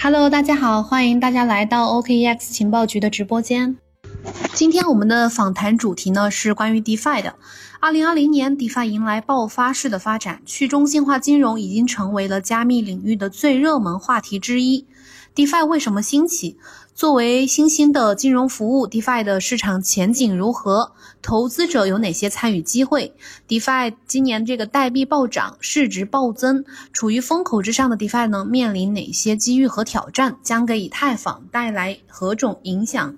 Hello，大家好，欢迎大家来到 OKEX 情报局的直播间。今天我们的访谈主题呢是关于 DeFi 的。二零二零年，DeFi 迎来爆发式的发展，去中心化金融已经成为了加密领域的最热门话题之一。DeFi 为什么兴起？作为新兴的金融服务，DeFi 的市场前景如何？投资者有哪些参与机会？DeFi 今年这个代币暴涨，市值暴增，处于风口之上的 DeFi 呢，面临哪些机遇和挑战？将给以太坊带来何种影响？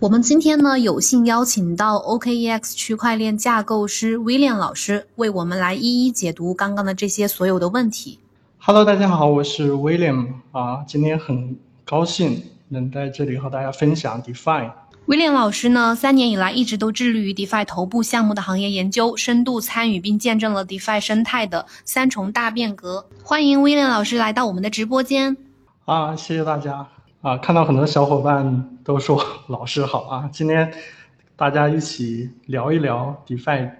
我们今天呢，有幸邀请到 OKEX 区块链架构师 William 老师，为我们来一一解读刚刚的这些所有的问题。Hello，大家好，我是 William 啊，今天很高兴能在这里和大家分享 DeFi。William 老师呢，三年以来一直都致力于 DeFi 头部项目的行业研究，深度参与并见证了 DeFi 生态的三重大变革。欢迎 William 老师来到我们的直播间。啊，谢谢大家。啊，看到很多小伙伴都说老师好啊！今天大家一起聊一聊 DeFi。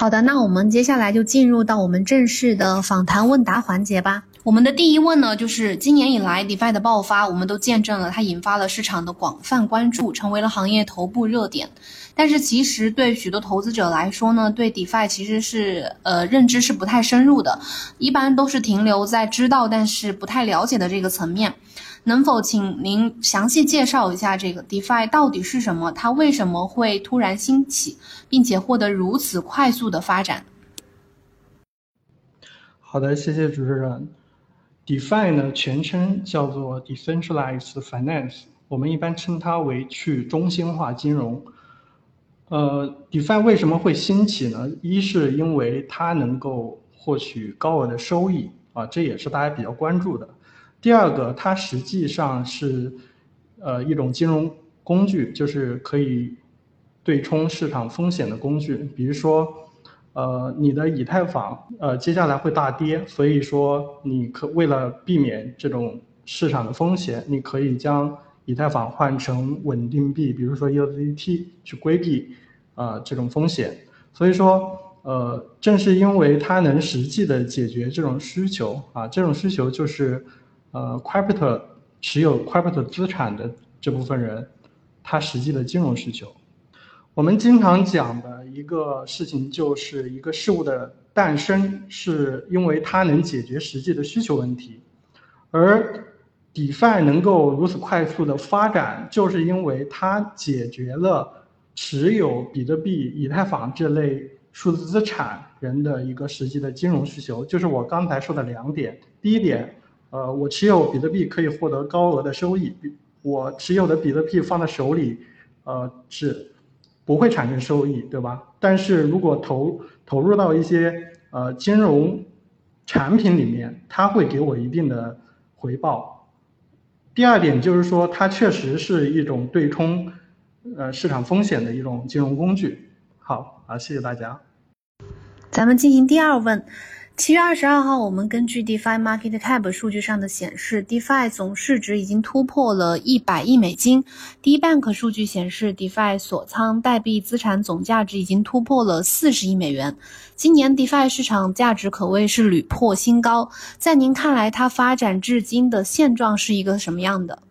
好的，那我们接下来就进入到我们正式的访谈问答环节吧。我们的第一问呢，就是今年以来 DeFi 的爆发，我们都见证了它引发了市场的广泛关注，成为了行业头部热点。但是其实对许多投资者来说呢，对 DeFi 其实是呃认知是不太深入的，一般都是停留在知道但是不太了解的这个层面。能否请您详细介绍一下这个 DeFi 到底是什么？它为什么会突然兴起，并且获得如此快速的发展？好的，谢谢主持人。DeFi 呢，全称叫做 Decentralized Finance，我们一般称它为去中心化金融。呃，DeFi 为什么会兴起呢？一是因为它能够获取高额的收益啊，这也是大家比较关注的。第二个，它实际上是，呃，一种金融工具，就是可以对冲市场风险的工具。比如说，呃，你的以太坊，呃，接下来会大跌，所以说你可为了避免这种市场的风险，你可以将以太坊换成稳定币，比如说 USDT，去规避啊这种风险。所以说，呃，正是因为它能实际的解决这种需求啊，这种需求就是。呃，crypto 持有 crypto 资产的这部分人，他实际的金融需求，我们经常讲的一个事情就是一个事物的诞生，是因为它能解决实际的需求问题，而 DeFi 能够如此快速的发展，就是因为它解决了持有比特币、以太坊这类数字资产人的一个实际的金融需求，就是我刚才说的两点，第一点。呃，我持有比特币可以获得高额的收益，我持有的比特币放在手里，呃，是不会产生收益，对吧？但是如果投投入到一些呃金融产品里面，它会给我一定的回报。第二点就是说，它确实是一种对冲呃市场风险的一种金融工具。好啊，谢谢大家。咱们进行第二问。七月二十二号，我们根据 DeFi Market Cap 数据上的显示，DeFi 总市值已经突破了一百亿美金。DeBank 数据显示，DeFi 锁仓代币资产总价值已经突破了四十亿美元。今年 DeFi 市场价值可谓是屡破新高。在您看来，它发展至今的现状是一个什么样的？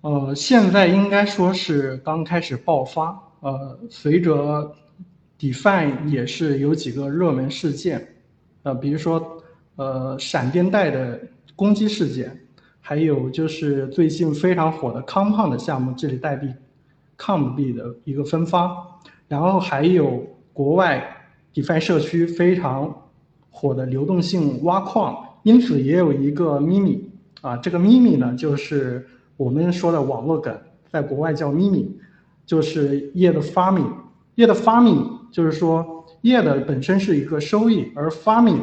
呃，现在应该说是刚开始爆发。呃，随着 DeFi 也是有几个热门事件，呃，比如说，呃，闪电贷的攻击事件，还有就是最近非常火的 Compound 项目治理代币 Com 币的一个分发，然后还有国外 DeFi 社区非常火的流动性挖矿，因此也有一个 Mimi 啊，这个 Mimi 呢就是我们说的网络梗，在国外叫 Mimi，就是 Yield Farming，Yield Farming。就是说业的本身是一个收益，而 farming，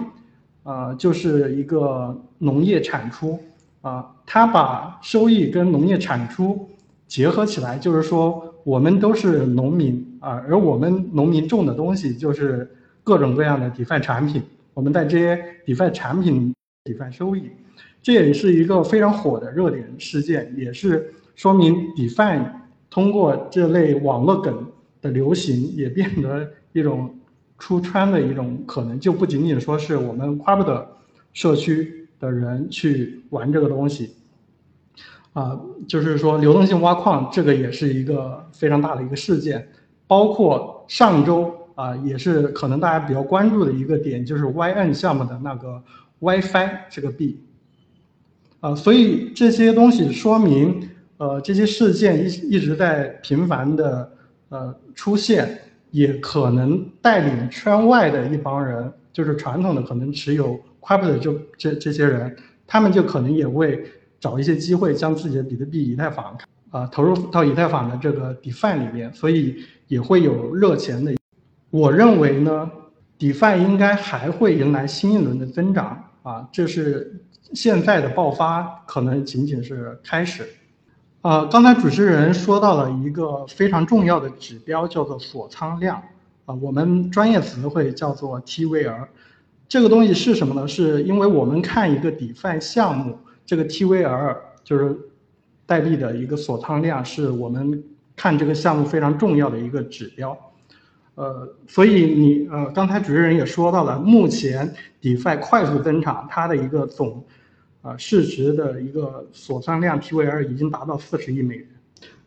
啊，就是一个农业产出，啊，它把收益跟农业产出结合起来，就是说我们都是农民啊，而我们农民种的东西就是各种各样的 DeFi 产品，我们在这些 DeFi 产品 DeFi 收益，这也是一个非常火的热点事件，也是说明 DeFi 通过这类网络梗。流行也变得一种出圈的一种可能，就不仅仅说是我们夸不得社区的人去玩这个东西。啊，就是说流动性挖矿这个也是一个非常大的一个事件，包括上周啊，也是可能大家比较关注的一个点，就是 YN 项目的那个 WiFi 这个币。啊，所以这些东西说明，呃，这些事件一一直在频繁的呃出现，也可能带领圈外的一帮人，就是传统的可能持有 Crypto 就这这些人，他们就可能也会。找一些机会将自己的比特币、以太坊啊投入到以太坊的这个 DeFi 里面，所以也会有热钱的。我认为呢，DeFi 应该还会迎来新一轮的增长啊，这是现在的爆发可能仅仅是开始。呃，刚才主持人说到了一个非常重要的指标，叫做锁仓量啊，我们专业词汇叫做 TVL。这个东西是什么呢？是因为我们看一个 DeFi 项目。这个 TVL 就是代币的一个锁仓量，是我们看这个项目非常重要的一个指标。呃，所以你呃，刚才主持人也说到了，目前 DeFi 快速增长，它的一个总啊市值的一个锁仓量 PVR 已经达到四十亿美元。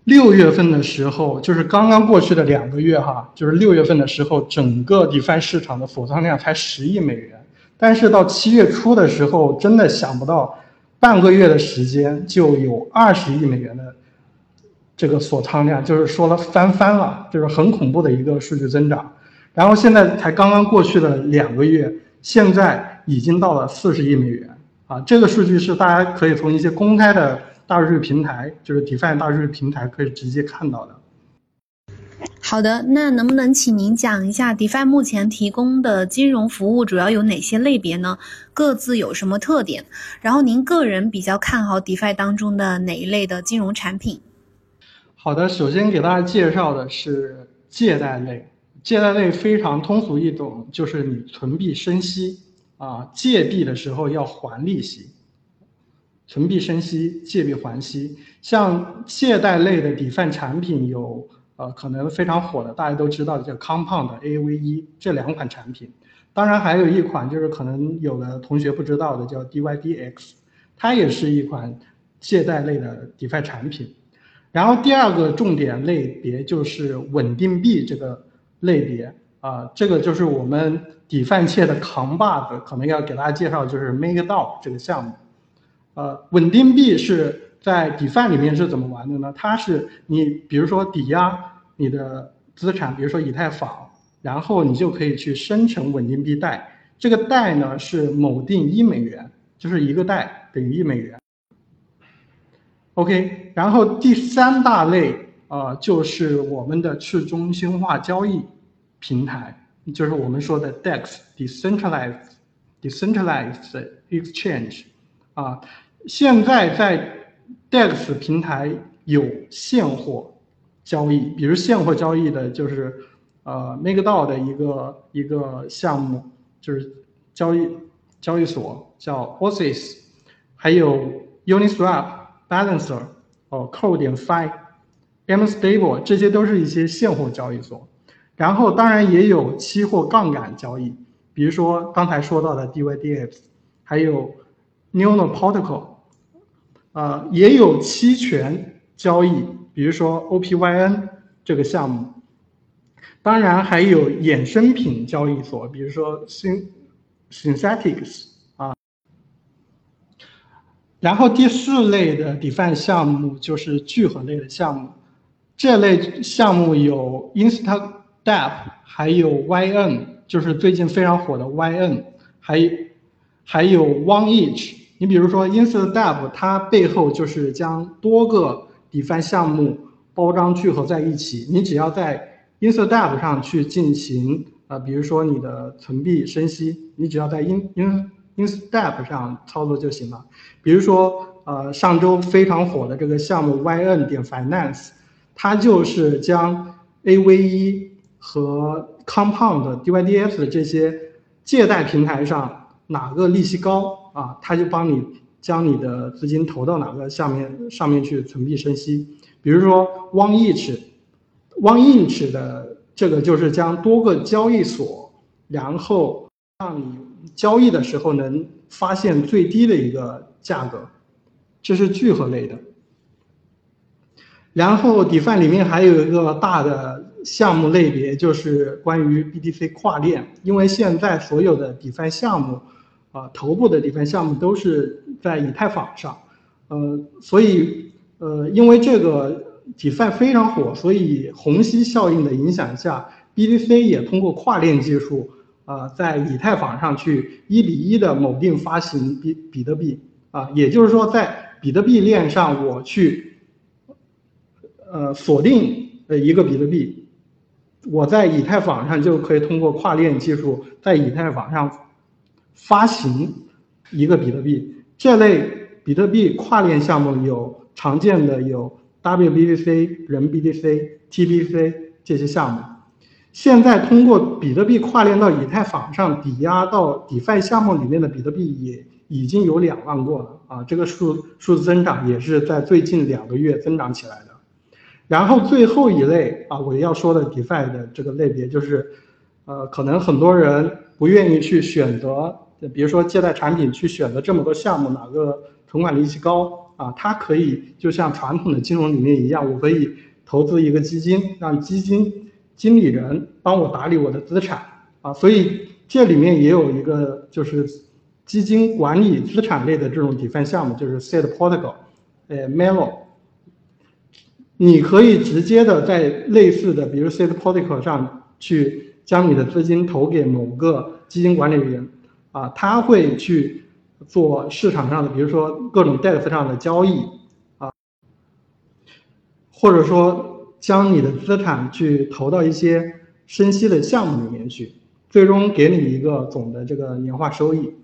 六月份的时候，就是刚刚过去的两个月哈，就是六月份的时候，整个 DeFi 市场的锁仓量才十亿美元，但是到七月初的时候，真的想不到。半个月的时间就有二十亿美元的这个锁仓量，就是说了翻番了，就是很恐怖的一个数据增长。然后现在才刚刚过去的两个月，现在已经到了四十亿美元啊！这个数据是大家可以从一些公开的大数据平台，就是 DeFi 大数据平台可以直接看到的。好的，那能不能请您讲一下 DeFi 目前提供的金融服务主要有哪些类别呢？各自有什么特点？然后您个人比较看好 DeFi 当中的哪一类的金融产品？好的，首先给大家介绍的是借贷类。借贷类非常通俗易懂，就是你存币生息啊，借币的时候要还利息，存币生息，借币还息。像借贷类的 DeFi 产品有。呃，可能非常火的，大家都知道的叫 Compound Ave，这两款产品，当然还有一款就是可能有的同学不知道的叫 D Y D X，它也是一款借贷类的 DeFi 产品。然后第二个重点类别就是稳定币这个类别啊，这个就是我们底饭切的扛把子，可能要给大家介绍就是 MakerDAO 这个项目。呃，稳定币是。在底饭里面是怎么玩的呢？它是你比如说抵押你的资产，比如说以太坊，然后你就可以去生成稳定币贷。这个贷呢是某定一美元，就是一个贷等于一美元。OK，然后第三大类啊就是我们的去中心化交易平台，就是我们说的 DEX（Decentralized Decentralized Exchange） 啊，现在在 DEX 平台有现货交易，比如现货交易的就是呃 MakerDAO 的一个一个项目，就是交易交易所叫 Oasis，还有 Uniswap、Balancer、哦 c o d e 点 Fi、MStable，这些都是一些现货交易所。然后当然也有期货杠杆交易，比如说刚才说到的 DYDX，还有 Neural Protocol。呃，也有期权交易，比如说 OPYN 这个项目，当然还有衍生品交易所，比如说 Syn Synthetics 啊。然后第四类的 DeFi 项目就是聚合类的项目，这类项目有 Insta dap，还有 YN，就是最近非常火的 YN，还还有 OneEach。你比如说 i n s t a d a p 它背后就是将多个 DeFi 项目包装聚合在一起。你只要在 i n s t a d a p 上去进行，呃，比如说你的存币生息，你只要在 In In i n s t a d a p 上操作就行了。比如说，呃，上周非常火的这个项目 YN 点 Finance，它就是将 AVE 和 Compound DYDX 这些借贷平台上哪个利息高。啊，他就帮你将你的资金投到哪个下面上面去存币生息。比如说 OneInch，OneInch 的这个就是将多个交易所，然后让你交易的时候能发现最低的一个价格，这是聚合类的。然后 DeFi 里面还有一个大的项目类别，就是关于 BTC 跨链，因为现在所有的 DeFi 项目，啊，头部的 DeFi 项目都是在以太坊上，呃，所以呃，因为这个 DeFi 非常火，所以虹吸效应的影响下，BTC 也通过跨链技术，啊，在以太坊上去一比一的锚定发行比比特币，啊，也就是说在比特币链上我去。呃，锁定呃一个比特币，我在以太坊上就可以通过跨链技术在以太坊上发行一个比特币。这类比特币跨链项目有常见的有 WBTC、人 BTC、TBC 这些项目。现在通过比特币跨链到以太坊上抵押到 DeFi 项目里面的比特币也已经有两万个了啊，这个数数字增长也是在最近两个月增长起来的。然后最后一类啊，我要说的 DeFi 的这个类别就是，呃，可能很多人不愿意去选择，比如说借贷产品去选择这么多项目，哪个存款利息高啊？它可以就像传统的金融里面一样，我可以投资一个基金，让基金经理人帮我打理我的资产啊。所以这里面也有一个就是基金管理资产类的这种 DeFi 项目，就是 Seed Protocol，呃，Melo。你可以直接的在类似的，比如 Seed p o t i c o 上去将你的资金投给某个基金管理人，啊，他会去做市场上的，比如说各种 Dex 上的交易，啊，或者说将你的资产去投到一些生息的项目里面去，最终给你一个总的这个年化收益。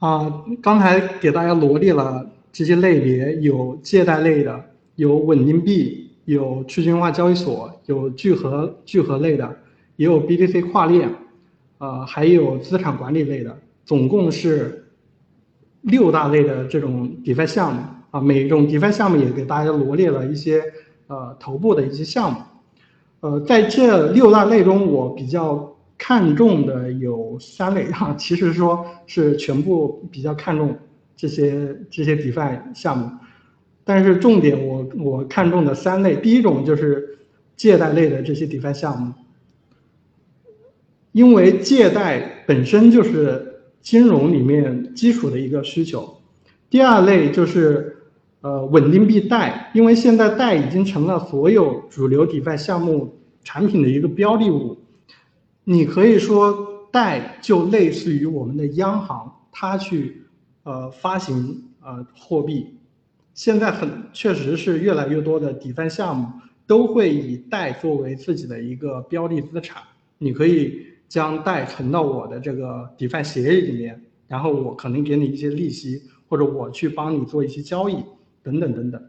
啊，刚才给大家罗列了这些类别，有借贷类的。有稳定币，有去中心化交易所，有聚合聚合类的，也有 BTC 跨链，呃，还有资产管理类的，总共是六大类的这种 DeFi 项目啊。每一种 DeFi 项目也给大家罗列了一些呃头部的一些项目，呃，在这六大类中，我比较看重的有三类哈，其实说是全部比较看重这些这些 DeFi 项目。但是重点，我我看中的三类，第一种就是借贷类的这些 DeFi 项目，因为借贷本身就是金融里面基础的一个需求。第二类就是呃稳定币贷，因为现在贷已经成了所有主流 DeFi 项目产品的一个标的物。你可以说贷就类似于我们的央行，它去呃发行呃货币。现在很确实是越来越多的 DeFi 项目都会以贷作为自己的一个标的资产，你可以将贷存到我的这个 DeFi 协议里面，然后我可能给你一些利息，或者我去帮你做一些交易等等等等。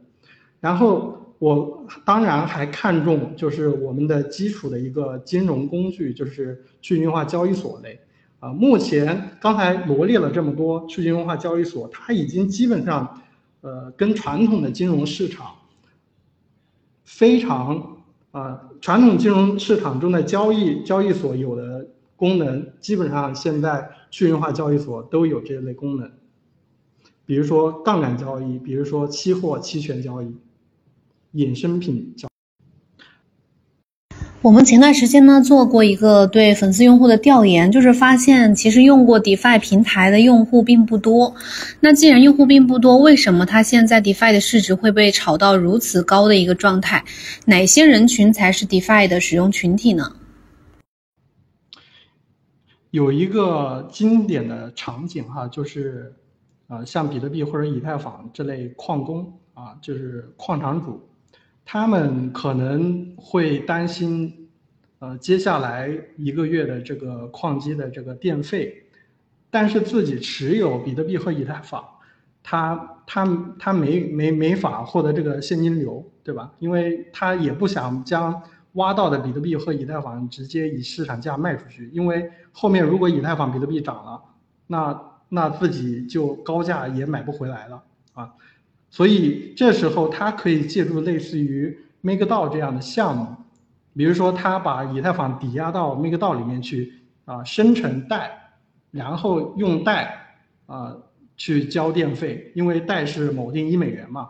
然后我当然还看重就是我们的基础的一个金融工具，就是去中心化交易所类。啊，目前刚才罗列了这么多去中心化交易所，它已经基本上。呃，跟传统的金融市场非常啊，传统金融市场中的交易交易所有的功能，基本上现在去中心化交易所都有这类功能，比如说杠杆交易，比如说期货、期权交易、衍生品交。我们前段时间呢做过一个对粉丝用户的调研，就是发现其实用过 DeFi 平台的用户并不多。那既然用户并不多，为什么它现在 DeFi 的市值会被炒到如此高的一个状态？哪些人群才是 DeFi 的使用群体呢？有一个经典的场景哈，就是呃像比特币或者以太坊这类矿工啊，就是矿场主。他们可能会担心，呃，接下来一个月的这个矿机的这个电费，但是自己持有比特币和以太坊，他他他没没没法获得这个现金流，对吧？因为他也不想将挖到的比特币和以太坊直接以市场价卖出去，因为后面如果以太坊、比特币涨了，那那自己就高价也买不回来了啊。所以这时候他可以借助类似于 MakerDAO 这样的项目，比如说他把以太坊抵押到 MakerDAO 里面去啊，生成贷，然后用贷啊去交电费，因为贷是某定一美元嘛，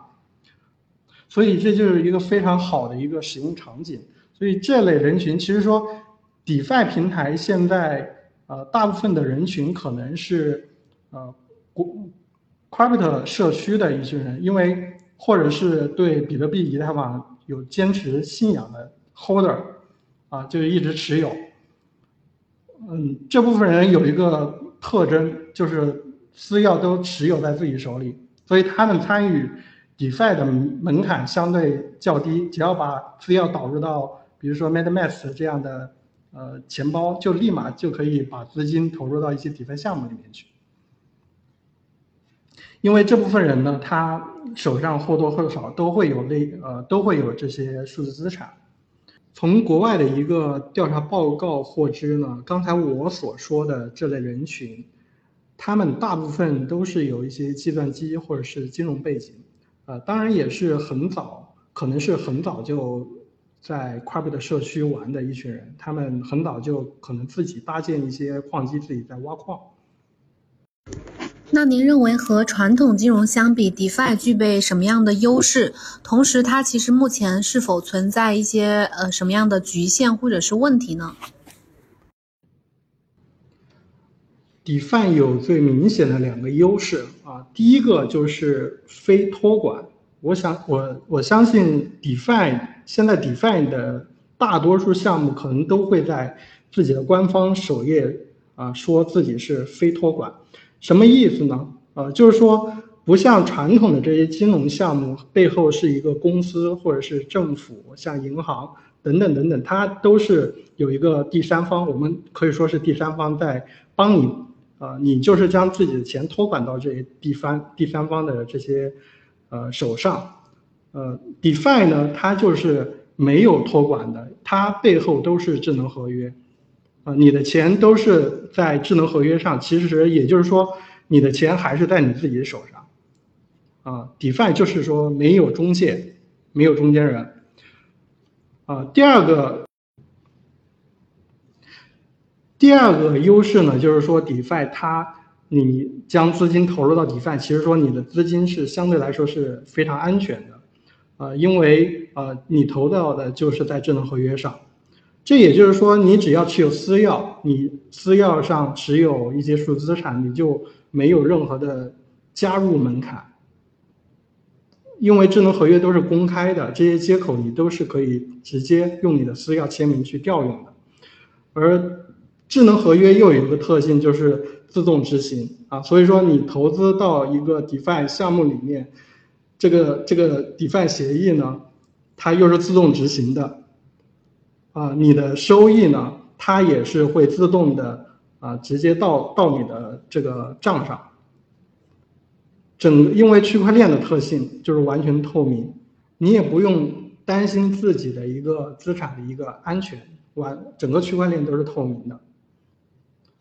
所以这就是一个非常好的一个使用场景。所以这类人群其实说，DeFi 平台现在呃大部分的人群可能是呃国 Crypto 社区的一群人，因为或者是对比特币、以太坊有坚持信仰的 Holder 啊，就一直持有。嗯，这部分人有一个特征，就是私钥都持有在自己手里，所以他们参与 DeFi 的门槛相对较低，只要把私钥导入到，比如说 MetaMask 这样的呃钱包，就立马就可以把资金投入到一些 DeFi 项目里面去。因为这部分人呢，他手上或多或少都会有类呃都会有这些数字资产。从国外的一个调查报告获知呢，刚才我所说的这类人群，他们大部分都是有一些计算机或者是金融背景，呃，当然也是很早，可能是很早就在 Crypto 社区玩的一群人，他们很早就可能自己搭建一些矿机，自己在挖矿。那您认为和传统金融相比，DeFi 具备什么样的优势？同时，它其实目前是否存在一些呃什么样的局限或者是问题呢？DeFi 有最明显的两个优势啊，第一个就是非托管。我想，我我相信 DeFi 现在 DeFi 的大多数项目可能都会在自己的官方首页啊说自己是非托管。什么意思呢？呃，就是说，不像传统的这些金融项目背后是一个公司或者是政府，像银行等等等等，它都是有一个第三方，我们可以说是第三方在帮你，啊，你就是将自己的钱托管到这些第三第三方的这些呃手上，呃，DeFi 呢，它就是没有托管的，它背后都是智能合约。啊，你的钱都是在智能合约上，其实也就是说，你的钱还是在你自己的手上。啊，DeFi 就是说没有中介，没有中间人。啊，第二个，第二个优势呢，就是说 DeFi 它，你将资金投入到 DeFi，其实说你的资金是相对来说是非常安全的。啊，因为啊，你投到的就是在智能合约上。这也就是说，你只要持有私钥，你私钥上持有一些数字资产，你就没有任何的加入门槛，因为智能合约都是公开的，这些接口你都是可以直接用你的私钥签名去调用的。而智能合约又有一个特性，就是自动执行啊，所以说你投资到一个 DeFi 项目里面，这个这个 DeFi 协议呢，它又是自动执行的。啊，你的收益呢？它也是会自动的啊，直接到到你的这个账上。整因为区块链的特性就是完全透明，你也不用担心自己的一个资产的一个安全，完整个区块链都是透明的。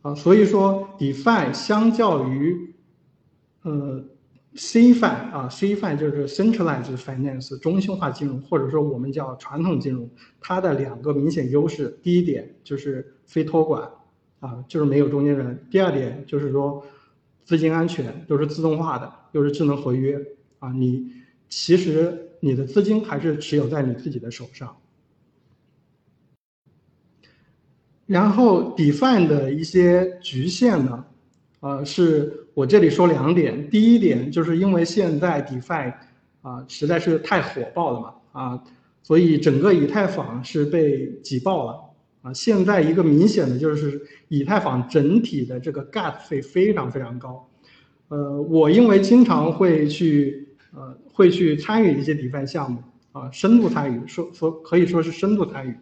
啊，所以说 DeFi 相较于呃。CFI 啊，CFI 就是 centralized finance 中心化金融，或者说我们叫传统金融，它的两个明显优势，第一点就是非托管，啊，就是没有中间人；第二点就是说资金安全，都是自动化的，又是智能合约，啊，你其实你的资金还是持有在你自己的手上。然后 DeFi 的一些局限呢，呃，是。我这里说两点，第一点就是因为现在 DeFi 啊实在是太火爆了嘛啊，所以整个以太坊是被挤爆了啊。现在一个明显的就是以太坊整体的这个 Gas 费非常非常高。呃，我因为经常会去呃会去参与一些 DeFi 项目啊，深度参与，说说可以说是深度参与。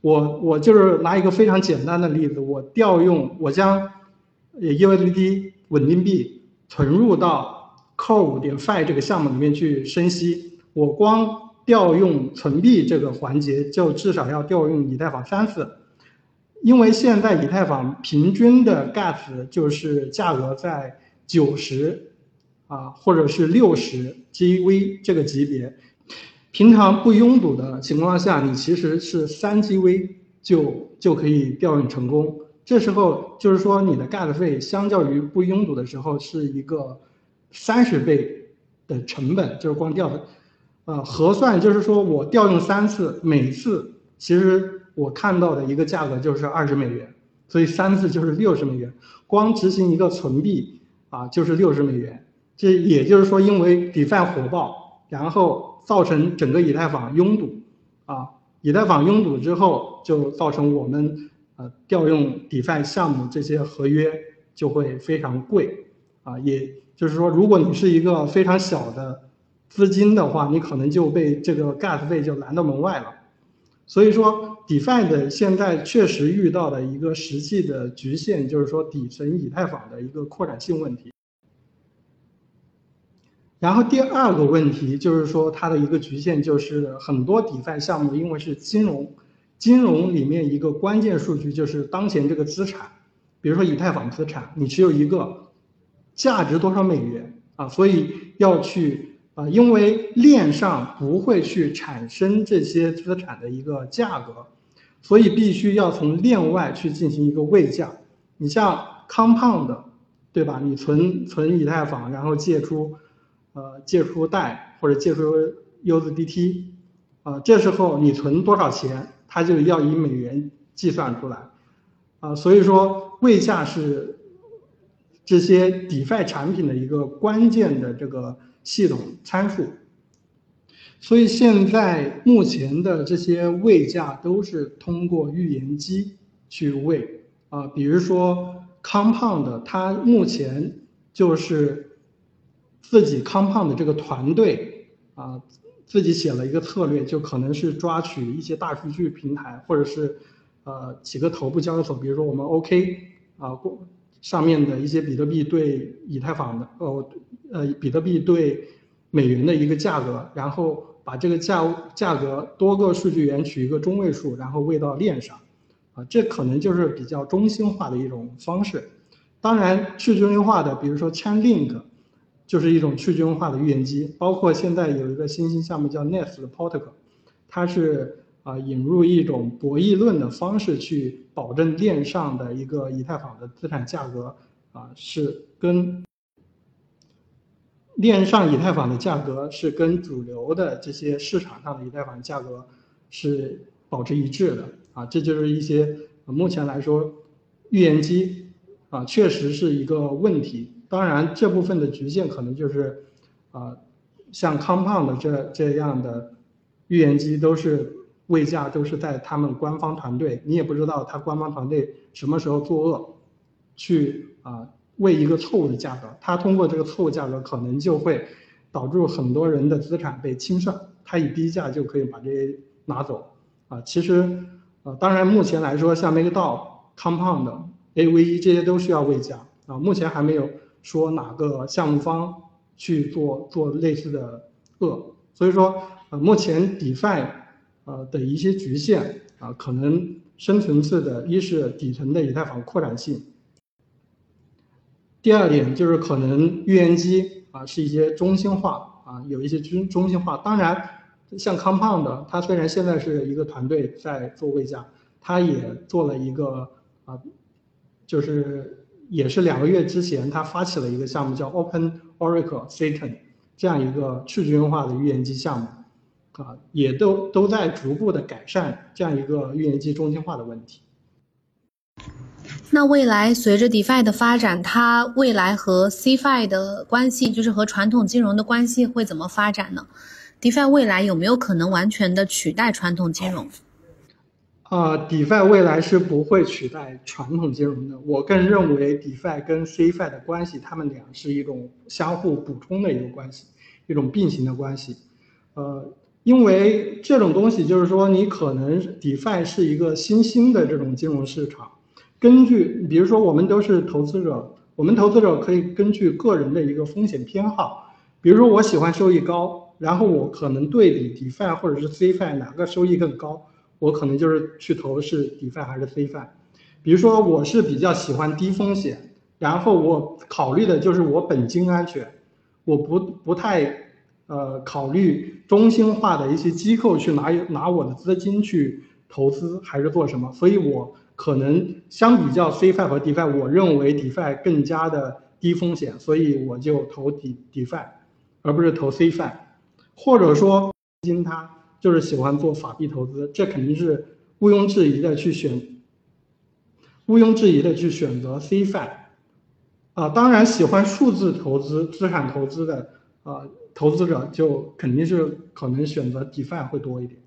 我我就是拿一个非常简单的例子，我调用我将 USDT。稳定币存入到 Core 点 Fi 这个项目里面去生息，我光调用存币这个环节就至少要调用以太坊三次，因为现在以太坊平均的 Gas 就是价格在九十啊或者是六十 GV 这个级别，平常不拥堵的情况下，你其实是三 GV 就就可以调用成功。这时候就是说你的 gas 费相较于不拥堵的时候是一个三十倍的成本，就是光调，呃，核算就是说我调用三次，每次其实我看到的一个价格就是二十美元，所以三次就是六十美元，光执行一个存币啊就是六十美元，这也就是说因为 DeFi 火爆，然后造成整个以太坊拥堵啊，以太坊拥堵之后就造成我们。呃，调用 DeFi 项目这些合约就会非常贵，啊，也就是说，如果你是一个非常小的资金的话，你可能就被这个 Gas 费就拦到门外了。所以说，DeFi 的现在确实遇到的一个实际的局限，就是说底层以太坊的一个扩展性问题。然后第二个问题就是说，它的一个局限就是很多 DeFi 项目因为是金融。金融里面一个关键数据就是当前这个资产，比如说以太坊资产，你持有一个，价值多少美元啊？所以要去啊，因为链上不会去产生这些资产的一个价格，所以必须要从链外去进行一个位价。你像 Compound，对吧？你存存以太坊，然后借出，呃，借出贷或者借出 USDT，啊，这时候你存多少钱？它就要以美元计算出来，啊，所以说位价是这些 DeFi 产品的一个关键的这个系统参数，所以现在目前的这些位价都是通过预言机去位，啊，比如说 Compound，它目前就是自己 Compound 这个团队。啊。自己写了一个策略，就可能是抓取一些大数据平台，或者是，呃，几个头部交易所，比如说我们 OK 啊，上面的一些比特币对以太坊的，呃，呃，比特币对美元的一个价格，然后把这个价价格多个数据源取一个中位数，然后喂到链上，啊，这可能就是比较中心化的一种方式。当然，去中心化的，比如说 Chainlink。就是一种去中心化的预言机，包括现在有一个新兴项目叫 Nest Protocol，它是啊引入一种博弈论的方式去保证链上的一个以太坊的资产价格啊是跟链上以太坊的价格是跟主流的这些市场上的以太坊价格是保持一致的啊，这就是一些目前来说预言机啊确实是一个问题。当然，这部分的局限可能就是，啊，像 Compound 这这样的预言机都是位价都是在他们官方团队，你也不知道他官方团队什么时候作恶，去啊为一个错误的价格，他通过这个错误价格可能就会导致很多人的资产被清算，他以低价就可以把这些拿走，啊，其实，呃，当然目前来说，像 MakerDAO、Compound、AVE 这些都需要位价，啊，目前还没有。说哪个项目方去做做类似的恶，所以说呃目前 DeFi 呃的一些局限啊，可能深层次的一是底层的以太坊扩展性，第二点就是可能预言机啊是一些中心化啊有一些中中心化，当然像 Compound 它虽然现在是一个团队在做位价，它也做了一个啊就是。也是两个月之前，他发起了一个项目，叫 Open Oracle Satan，这样一个去中心化的预言机项目，啊，也都都在逐步的改善这样一个预言机中心化的问题。那未来随着 DeFi 的发展，它未来和 CFI 的关系，就是和传统金融的关系会怎么发展呢？DeFi 未来有没有可能完全的取代传统金融？啊，DeFi 未来是不会取代传统金融的。我更认为 DeFi 跟 CFI 的关系，他们俩是一种相互补充的一个关系，一种并行的关系。呃，因为这种东西就是说，你可能 DeFi 是一个新兴的这种金融市场。根据，比如说我们都是投资者，我们投资者可以根据个人的一个风险偏好，比如说我喜欢收益高，然后我可能对比 DeFi 或者是 CFI 哪个收益更高。我可能就是去投是 DeFi 还是 CFI，比如说我是比较喜欢低风险，然后我考虑的就是我本金安全，我不不太呃考虑中心化的一些机构去拿拿我的资金去投资还是做什么，所以我可能相比较 CFI 和 DeFi，我认为 DeFi 更加的低风险，所以我就投 D DeFi，而不是投 CFI。或者说，金它就是喜欢做法币投资，这肯定是毋庸置疑的去选，毋庸置疑的去选择 CFI。啊，当然喜欢数字投资、资产投资的啊投资者，就肯定是可能选择 DeFi 会多一点。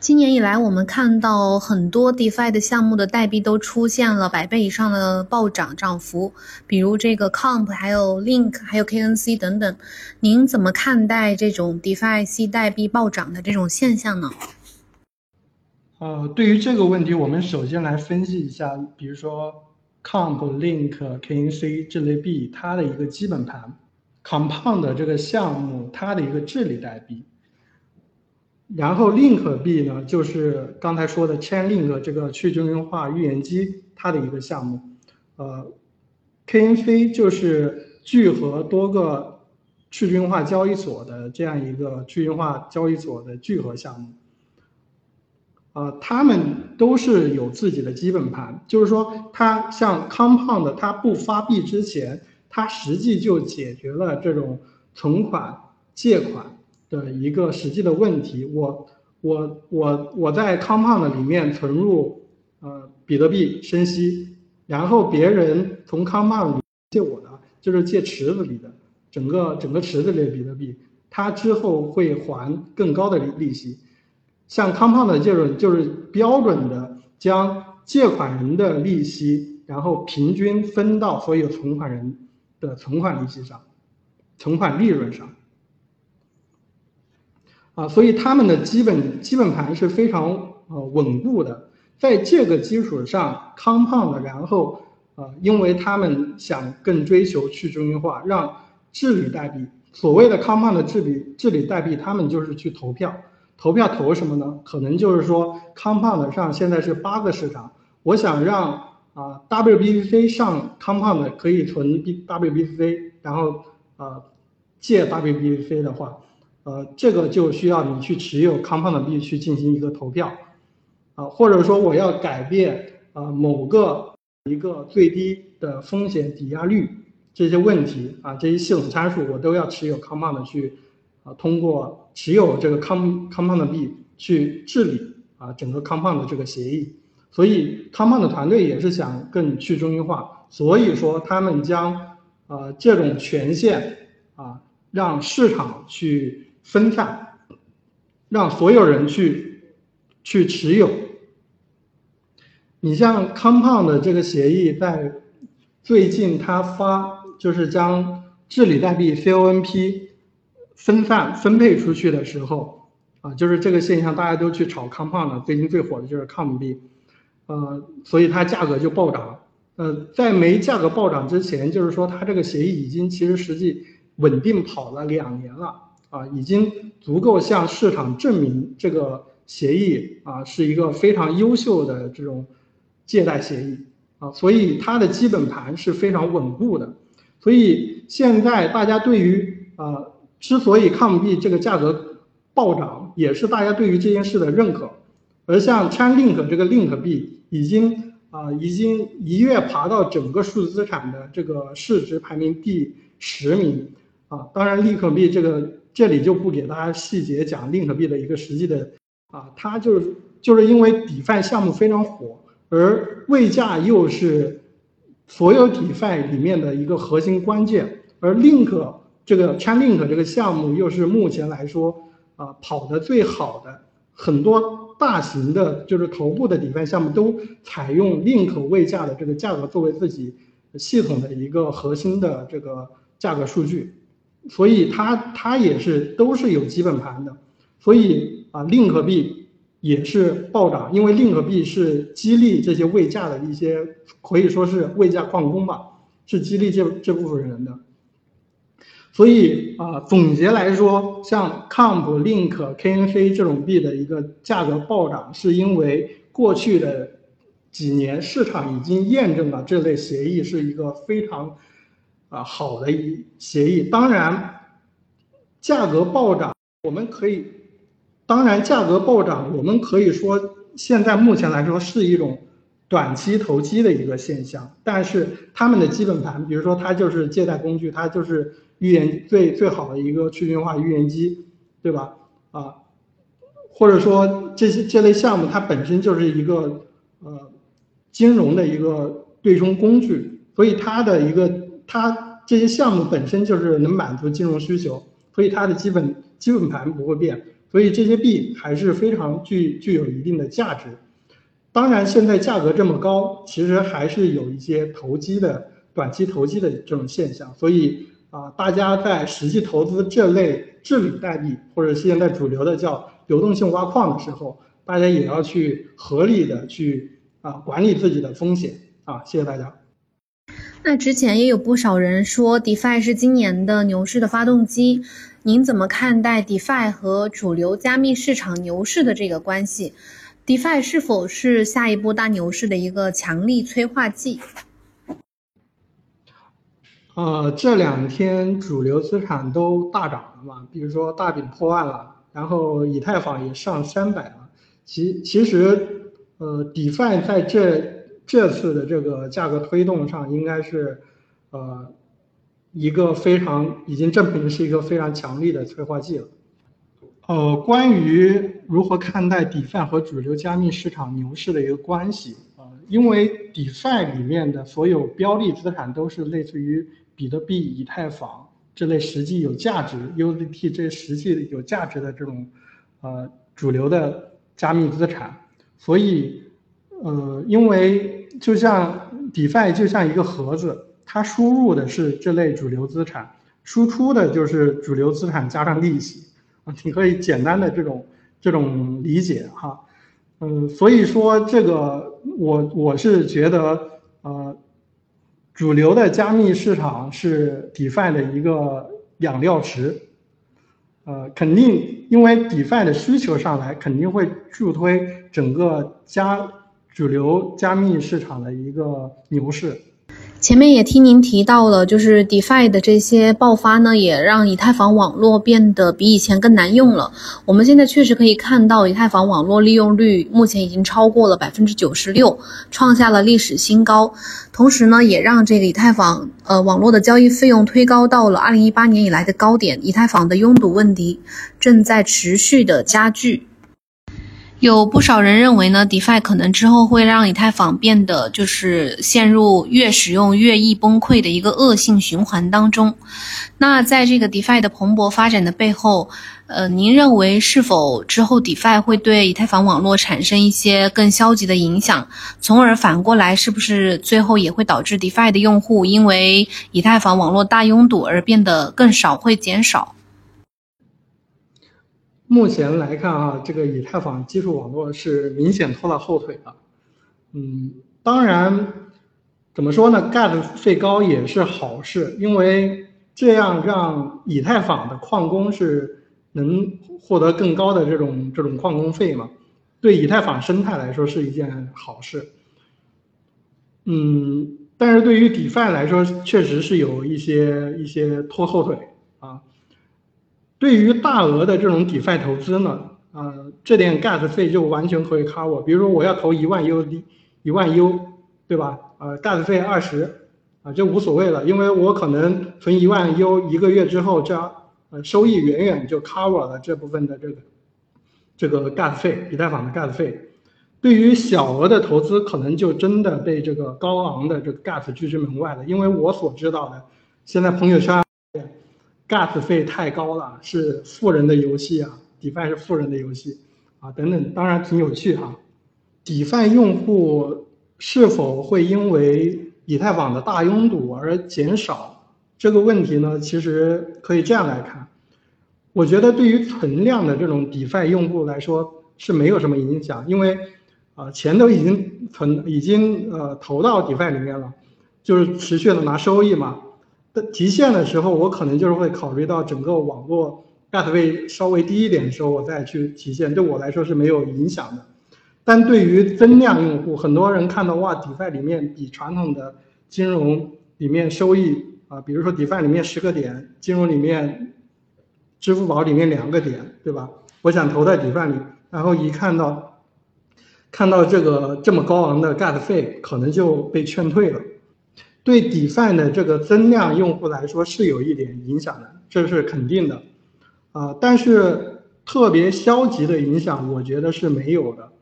今年以来，我们看到很多 DeFi 的项目的代币都出现了百倍以上的暴涨涨幅，比如这个 Comp，还有 Link，还有 KNC 等等。您怎么看待这种 DeFi C 代币暴涨的这种现象呢？呃，对于这个问题，我们首先来分析一下，比如说 Comp、Link、KNC 这类币，它的一个基本盘，Compound 这个项目它的一个治理代币。然后 Link 币呢，就是刚才说的 Chainlink 这个去中心化预言机它的一个项目，呃，KNC 就是聚合多个去中心化交易所的这样一个去中心化交易所的聚合项目，呃，他们都是有自己的基本盘，就是说它像 Compound 它不发币之前，它实际就解决了这种存款借款。的一个实际的问题，我我我我在 Compound 里面存入呃比特币生息，然后别人从 Compound 借我的，就是借池子里的整个整个池子里的比特币，它之后会还更高的利利息。像 Compound 这种就是标准的将借款人的利息，然后平均分到所有存款人的存款利息上，存款利润上。啊，所以他们的基本基本盘是非常呃稳固的，在这个基础上，Compound，然后呃，因为他们想更追求去中心化，让治理代币，所谓的 Compound 治理治理代币，他们就是去投票，投票投什么呢？可能就是说 Compound 上现在是八个市场，我想让啊 WBC 上 Compound 可以存 B WBC，然后呃借 WBC 的话。呃，这个就需要你去持有 Compound 币去进行一个投票，啊，或者说我要改变啊某个一个最低的风险抵押率这些问题啊，这些系统参数我都要持有 Compound 去啊，通过持有这个 Com Compound 币去治理啊整个 Compound 的这个协议，所以 Compound 团队也是想更去中心化，所以说他们将啊这种权限啊让市场去。分散，让所有人去去持有。你像 Compound 这个协议，在最近它发就是将治理代币 CONP 分散分配出去的时候，啊，就是这个现象，大家都去炒 Compound，最近最火的就是 Com 币，呃，所以它价格就暴涨。呃，在没价格暴涨之前，就是说它这个协议已经其实实际稳定跑了两年了。啊，已经足够向市场证明这个协议啊是一个非常优秀的这种借贷协议啊，所以它的基本盘是非常稳固的。所以现在大家对于啊，之所以抗币这个价格暴涨，也是大家对于这件事的认可。而像 Chainlink 这个 Link 币已经啊，已经一跃爬到整个数字资产的这个市值排名第十名啊。当然，Link 币这个。这里就不给大家细节讲 Link 币的一个实际的，啊，它就是就是因为 DeFi 项目非常火，而位价又是所有 DeFi 里面的一个核心关键，而 Link 这个 Chainlink 这个项目又是目前来说啊跑得最好的，很多大型的就是头部的 DeFi 项目都采用 Link 位价的这个价格作为自己系统的一个核心的这个价格数据。所以它它也是都是有基本盘的，所以啊，Link 币也是暴涨，因为 Link 币是激励这些位价的一些可以说是位价矿工吧，是激励这这部分人的。所以啊，总结来说，像 Comp、Link、KNC 这种币的一个价格暴涨，是因为过去的几年市场已经验证了这类协议是一个非常。啊，好的一协议，当然，价格暴涨，我们可以，当然价格暴涨，我们可以说现在目前来说是一种短期投机的一个现象，但是他们的基本盘，比如说它就是借贷工具，它就是预言最最好的一个去中心化预言机，对吧？啊，或者说这些这类项目它本身就是一个呃金融的一个对冲工具，所以它的一个它这些项目本身就是能满足金融需求，所以它的基本基本盘不会变，所以这些币还是非常具具有一定的价值。当然，现在价格这么高，其实还是有一些投机的短期投机的这种现象。所以啊，大家在实际投资这类治理代币或者现在主流的叫流动性挖矿的时候，大家也要去合理的去啊管理自己的风险啊。谢谢大家。那之前也有不少人说，DeFi 是今年的牛市的发动机，您怎么看待 DeFi 和主流加密市场牛市的这个关系？DeFi 是否是下一波大牛市的一个强力催化剂？呃，这两天主流资产都大涨了嘛，比如说大饼破万了，然后以太坊也上三百了。其其实，呃，DeFi 在这这次的这个价格推动上，应该是呃一个非常已经证明是一个非常强力的催化剂了。呃，关于如何看待 DeFi 和主流加密市场牛市的一个关系啊，因为 DeFi 里面的所有标的资产都是类似于比特币、以太坊这类实际有价值 USDT 这实际有价值的这种呃主流的加密资产，所以呃，因为就像 DeFi 就像一个盒子，它输入的是这类主流资产，输出的就是主流资产加上利息啊。你可以简单的这种这种理解哈，嗯，所以说这个我我是觉得呃，主流的加密市场是 DeFi 的一个养料池，呃，肯定因为 DeFi 的需求上来，肯定会助推整个加主流加密市场的一个牛市。前面也听您提到了，就是 DeFi 的这些爆发呢，也让以太坊网络变得比以前更难用了。我们现在确实可以看到，以太坊网络利用率目前已经超过了百分之九十六，创下了历史新高。同时呢，也让这个以太坊呃网络的交易费用推高到了二零一八年以来的高点。以太坊的拥堵问题正在持续的加剧。有不少人认为呢，DeFi 可能之后会让以太坊变得就是陷入越使用越易崩溃的一个恶性循环当中。那在这个 DeFi 的蓬勃发展的背后，呃，您认为是否之后 DeFi 会对以太坊网络产生一些更消极的影响，从而反过来是不是最后也会导致 DeFi 的用户因为以太坊网络大拥堵而变得更少，会减少？目前来看啊，这个以太坊基础网络是明显拖了后腿的。嗯，当然，怎么说呢？gas 费高也是好事，因为这样让以太坊的矿工是能获得更高的这种这种矿工费嘛，对以太坊生态来说是一件好事。嗯，但是对于 DeFi 来说，确实是有一些一些拖后腿。对于大额的这种 DeFi 投资呢，呃，这点 gas 费就完全可以 cover。比如说我要投一万 USD，一万 U，对吧？呃，gas 费二十，啊，这无所谓了，因为我可能存一万 U，一个月之后，这呃收益远远就 cover 了这部分的这个这个 gas 费，以太坊的 gas 费。对于小额的投资，可能就真的被这个高昂的这个 gas 拒之门外了。因为我所知道的，现在朋友圈。Gas 费太高了，是富人的游戏啊，DeFi 是富人的游戏啊，等等，当然挺有趣哈。DeFi 用户是否会因为以太坊的大拥堵而减少这个问题呢？其实可以这样来看，我觉得对于存量的这种 DeFi 用户来说是没有什么影响，因为啊钱都已经存，已经呃投到 DeFi 里面了，就是持续的拿收益嘛。的提现的时候，我可能就是会考虑到整个网络 gas 费稍微低一点的时候，我再去提现，对我来说是没有影响的。但对于增量用户，很多人看到哇，DeFi 里面比传统的金融里面收益啊，比如说 DeFi 里面十个点，金融里面支付宝里面两个点，对吧？我想投在 DeFi 里，然后一看到看到这个这么高昂的 gas 费，可能就被劝退了。对 DeFi 的这个增量用户来说是有一点影响的，这是肯定的，啊，但是特别消极的影响，我觉得是没有的。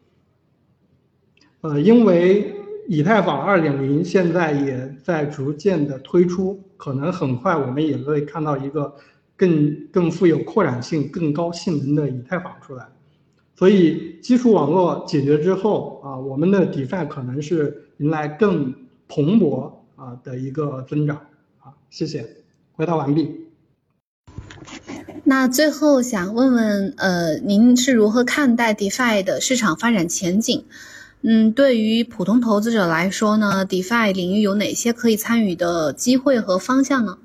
呃，因为以太坊2.0现在也在逐渐的推出，可能很快我们也会看到一个更更富有扩展性、更高性能的以太坊出来。所以基础网络解决之后啊，我们的 DeFi 可能是迎来更蓬勃。啊的一个增长，好，谢谢，回答完毕。那最后想问问，呃，您是如何看待 DeFi 的市场发展前景？嗯，对于普通投资者来说呢，DeFi 领域有哪些可以参与的机会和方向呢？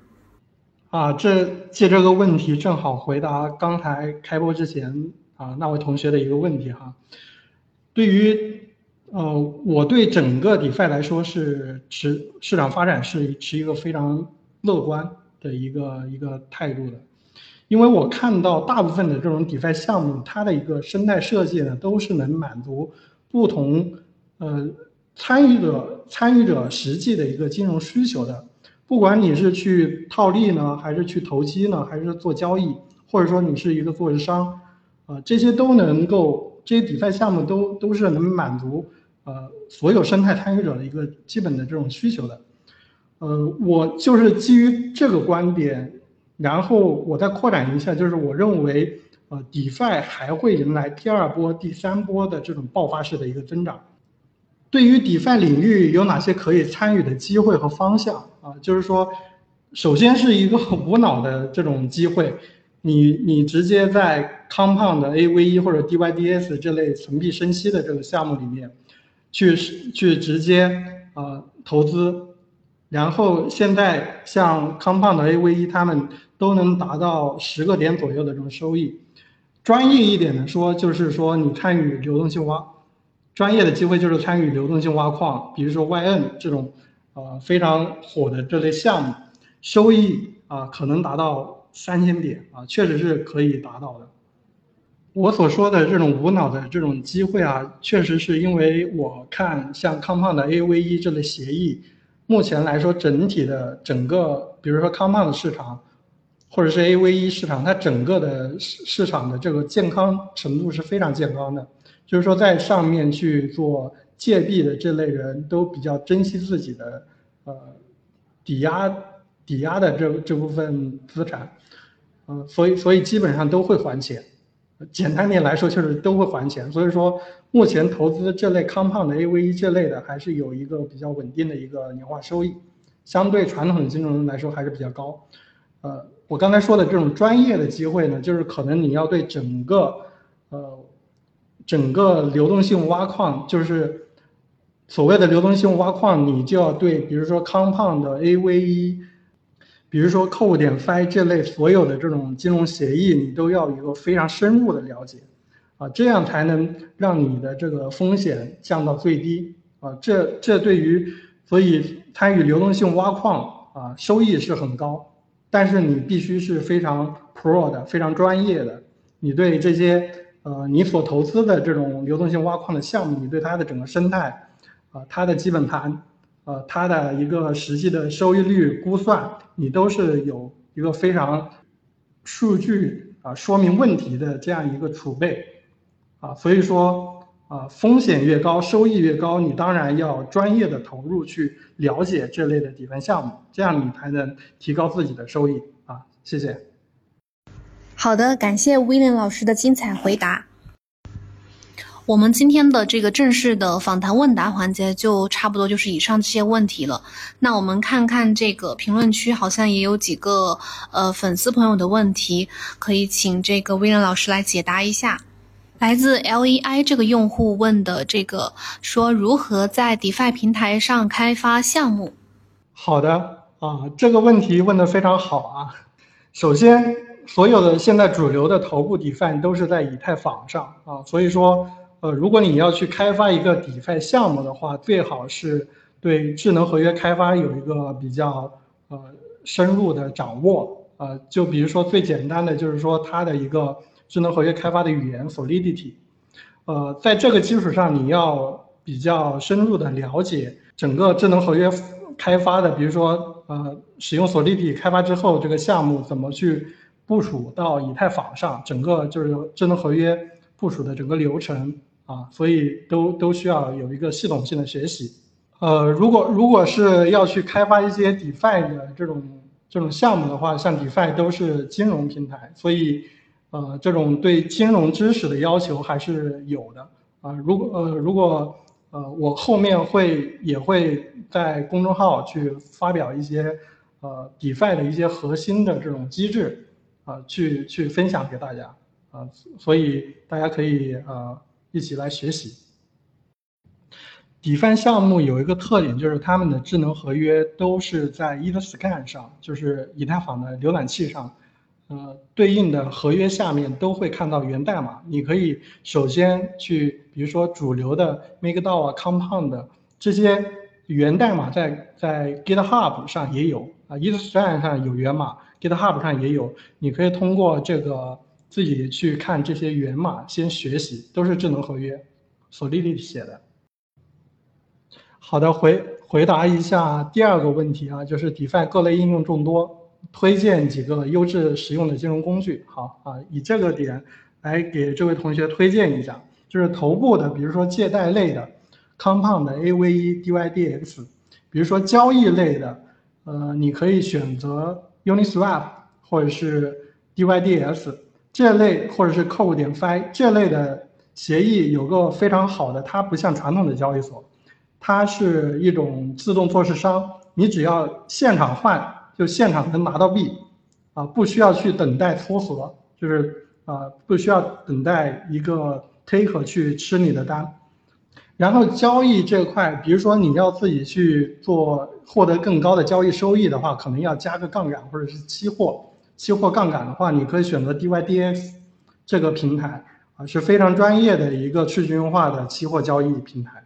啊，这借这个问题正好回答刚才开播之前啊那位同学的一个问题哈，对于。呃，我对整个 DeFi 来说是持市场发展是持一个非常乐观的一个一个态度的，因为我看到大部分的这种 DeFi 项目，它的一个生态设计呢，都是能满足不同呃参与者参与者实际的一个金融需求的，不管你是去套利呢，还是去投机呢，还是做交易，或者说你是一个做商，啊，这些都能够这些 DeFi 项目都都是能满足。呃，所有生态参与者的一个基本的这种需求的，呃，我就是基于这个观点，然后我再扩展一下，就是我认为，呃，DeFi 还会迎来第二波、第三波的这种爆发式的一个增长。对于 DeFi 领域有哪些可以参与的机会和方向啊？就是说，首先是一个无脑的这种机会，你你直接在 Compound、AVE 或者 DYDS 这类存币生息的这个项目里面。去去直接呃投资，然后现在像 Compound AVE 他们都能达到十个点左右的这种收益。专业一点的说，就是说你参与流动性挖，专业的机会就是参与流动性挖矿，比如说 YN 这种呃非常火的这类项目，收益啊可能达到三千点啊，确实是可以达到的。我所说的这种无脑的这种机会啊，确实是因为我看像康胖的 AVE 这类协议，目前来说整体的整个，比如说康胖的市场，或者是 AVE 市场，它整个的市市场的这个健康程度是非常健康的，就是说在上面去做借币的这类人都比较珍惜自己的呃抵押抵押的这这部分资产，嗯，所以所以基本上都会还钱。简单点来说，就是都会还钱。所以说，目前投资这类康胖的 AVE 这类的，还是有一个比较稳定的一个年化收益，相对传统金融来说还是比较高。呃，我刚才说的这种专业的机会呢，就是可能你要对整个呃整个流动性挖矿，就是所谓的流动性挖矿，你就要对，比如说康胖的 AVE。比如说，Code 点 Fi 这类所有的这种金融协议，你都要有一个非常深入的了解，啊，这样才能让你的这个风险降到最低，啊，这这对于所以参与流动性挖矿啊，收益是很高，但是你必须是非常 Pro 的、非常专业的，你对这些呃你所投资的这种流动性挖矿的项目，你对它的整个生态，啊，它的基本盘。呃，它的一个实际的收益率估算，你都是有一个非常数据啊说明问题的这样一个储备，啊，所以说啊风险越高，收益越高，你当然要专业的投入去了解这类的底盘项目，这样你才能提高自己的收益啊。谢谢。好的，感谢 William 老师的精彩回答。我们今天的这个正式的访谈问答环节就差不多就是以上这些问题了。那我们看看这个评论区，好像也有几个呃粉丝朋友的问题，可以请这个威廉老师来解答一下。来自 LEI 这个用户问的这个说，如何在 DeFi 平台上开发项目？好的啊，这个问题问的非常好啊。首先，所有的现在主流的头部 DeFi 都是在以太坊上啊，所以说。呃，如果你要去开发一个 DeFi 项目的话，最好是对智能合约开发有一个比较呃深入的掌握。呃，就比如说最简单的，就是说它的一个智能合约开发的语言 Solidity。呃，在这个基础上，你要比较深入的了解整个智能合约开发的，比如说呃，使用 Solidity 开发之后，这个项目怎么去部署到以太坊上，整个就是智能合约部署的整个流程啊，所以都都需要有一个系统性的学习。呃，如果如果是要去开发一些 DeFi 的这种这种项目的话，像 DeFi 都是金融平台，所以。呃，这种对金融知识的要求还是有的啊。如果呃，如果呃，我后面会也会在公众号去发表一些呃，DeFi 的一些核心的这种机制啊，去去分享给大家啊，所以大家可以呃一起来学习。DeFi 项目有一个特点，就是他们的智能合约都是在 Etherscan 上，就是以太坊的浏览器上。呃，对应的合约下面都会看到源代码，你可以首先去，比如说主流的 MakerDAO 啊、Compound 这些源代码在在 GitHub 上也有啊，Etherscan 上有源码，GitHub 上也有，你可以通过这个自己去看这些源码，先学习，都是智能合约，Solili 写的。好的，回回答一下第二个问题啊，就是 DeFi 各类应用众多。推荐几个优质实用的金融工具。好啊，以这个点来给这位同学推荐一下，就是头部的，比如说借贷类的，Compound、AVE、DYDX；比如说交易类的，呃，你可以选择 Uniswap 或者是 DYDS 这类，或者是 Code 点 Fi 这类的协议有个非常好的，它不像传统的交易所，它是一种自动做市商，你只要现场换。就现场能拿到币，啊，不需要去等待撮合，就是啊，不需要等待一个 Take 去吃你的单。然后交易这块，比如说你要自己去做，获得更高的交易收益的话，可能要加个杠杆或者是期货。期货杠杆的话，你可以选择 DYDX 这个平台，啊，是非常专业的一个去中心化的期货交易平台。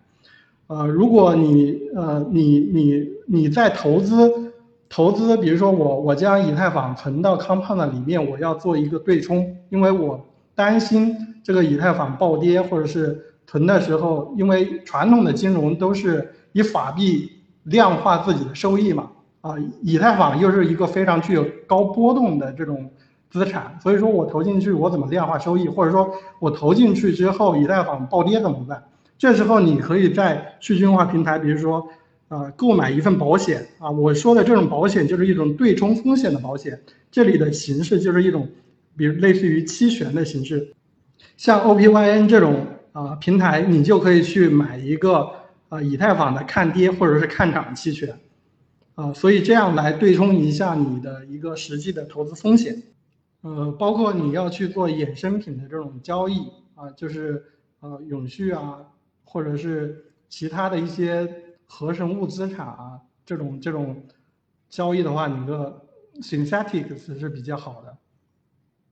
呃，如果你呃你你你在投资。投资，比如说我我将以太坊存到 Compound 里面，我要做一个对冲，因为我担心这个以太坊暴跌，或者是存的时候，因为传统的金融都是以法币量化自己的收益嘛，啊，以太坊又是一个非常具有高波动的这种资产，所以说我投进去我怎么量化收益，或者说我投进去之后以太坊暴跌怎么办？这时候你可以在去中心化平台，比如说。啊，购买一份保险啊！我说的这种保险就是一种对冲风险的保险，这里的形式就是一种，比如类似于期权的形式，像 OPYN 这种啊平台，你就可以去买一个啊以太坊的看跌或者是看涨期权，啊，所以这样来对冲一下你的一个实际的投资风险，呃，包括你要去做衍生品的这种交易啊，就是呃永续啊，或者是其他的一些。合成物资产啊，这种这种交易的话，你的 Synthetics 是比较好的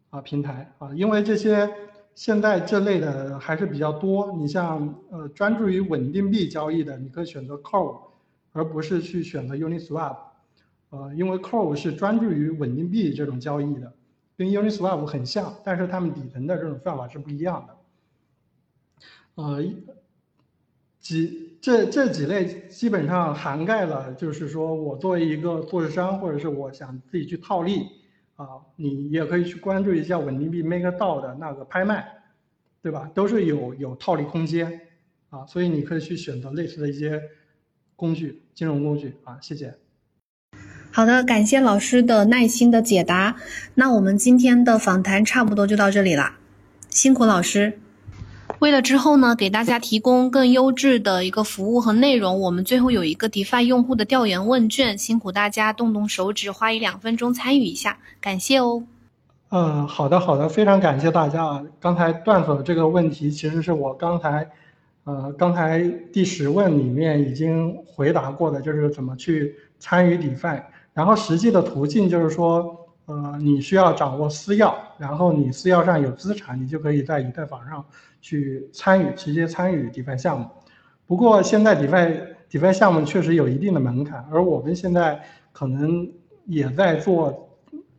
啊平台啊，因为这些现在这类的还是比较多。你像呃专注于稳定币交易的，你可以选择 Core，而不是去选择 Uniswap，呃，因为 Core 是专注于稳定币这种交易的，跟 Uniswap 很像，但是它们底层的这种算法是不一样的，呃。几这这几类基本上涵盖了，就是说我作为一个做市商，或者是我想自己去套利，啊，你也可以去关注一下稳定币 MakerDAO 的那个拍卖，对吧？都是有有套利空间，啊，所以你可以去选择类似的一些工具，金融工具啊。谢谢。好的，感谢老师的耐心的解答。那我们今天的访谈差不多就到这里了，辛苦老师。为了之后呢，给大家提供更优质的一个服务和内容，我们最后有一个 DeFi 用户的调研问卷，辛苦大家动动手指，花一两分钟参与一下，感谢哦。嗯，好的好的，非常感谢大家啊。刚才段总这个问题，其实是我刚才，呃，刚才第十问里面已经回答过的，就是怎么去参与 DeFi，然后实际的途径就是说。呃，你需要掌握私钥，然后你私钥上有资产，你就可以在以太坊上去参与，直接参与 DeFi 项目。不过现在 DeFi DeFi 项目确实有一定的门槛，而我们现在可能也在做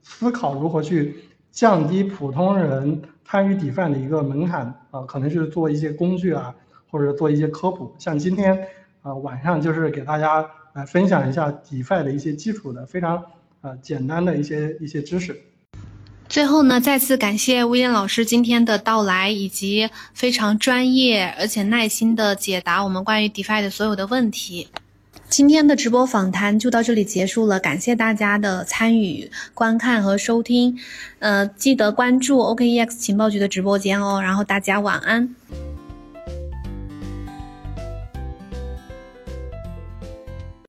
思考如何去降低普通人参与 DeFi 的一个门槛啊，可能是做一些工具啊，或者做一些科普。像今天啊晚上就是给大家来分享一下 DeFi 的一些基础的非常啊简单的一些一些知识。最后呢，再次感谢威廉老师今天的到来，以及非常专业而且耐心的解答我们关于 DeFi 的所有的问题。今天的直播访谈就到这里结束了，感谢大家的参与、观看和收听。呃，记得关注 OKEX 情报局的直播间哦。然后大家晚安。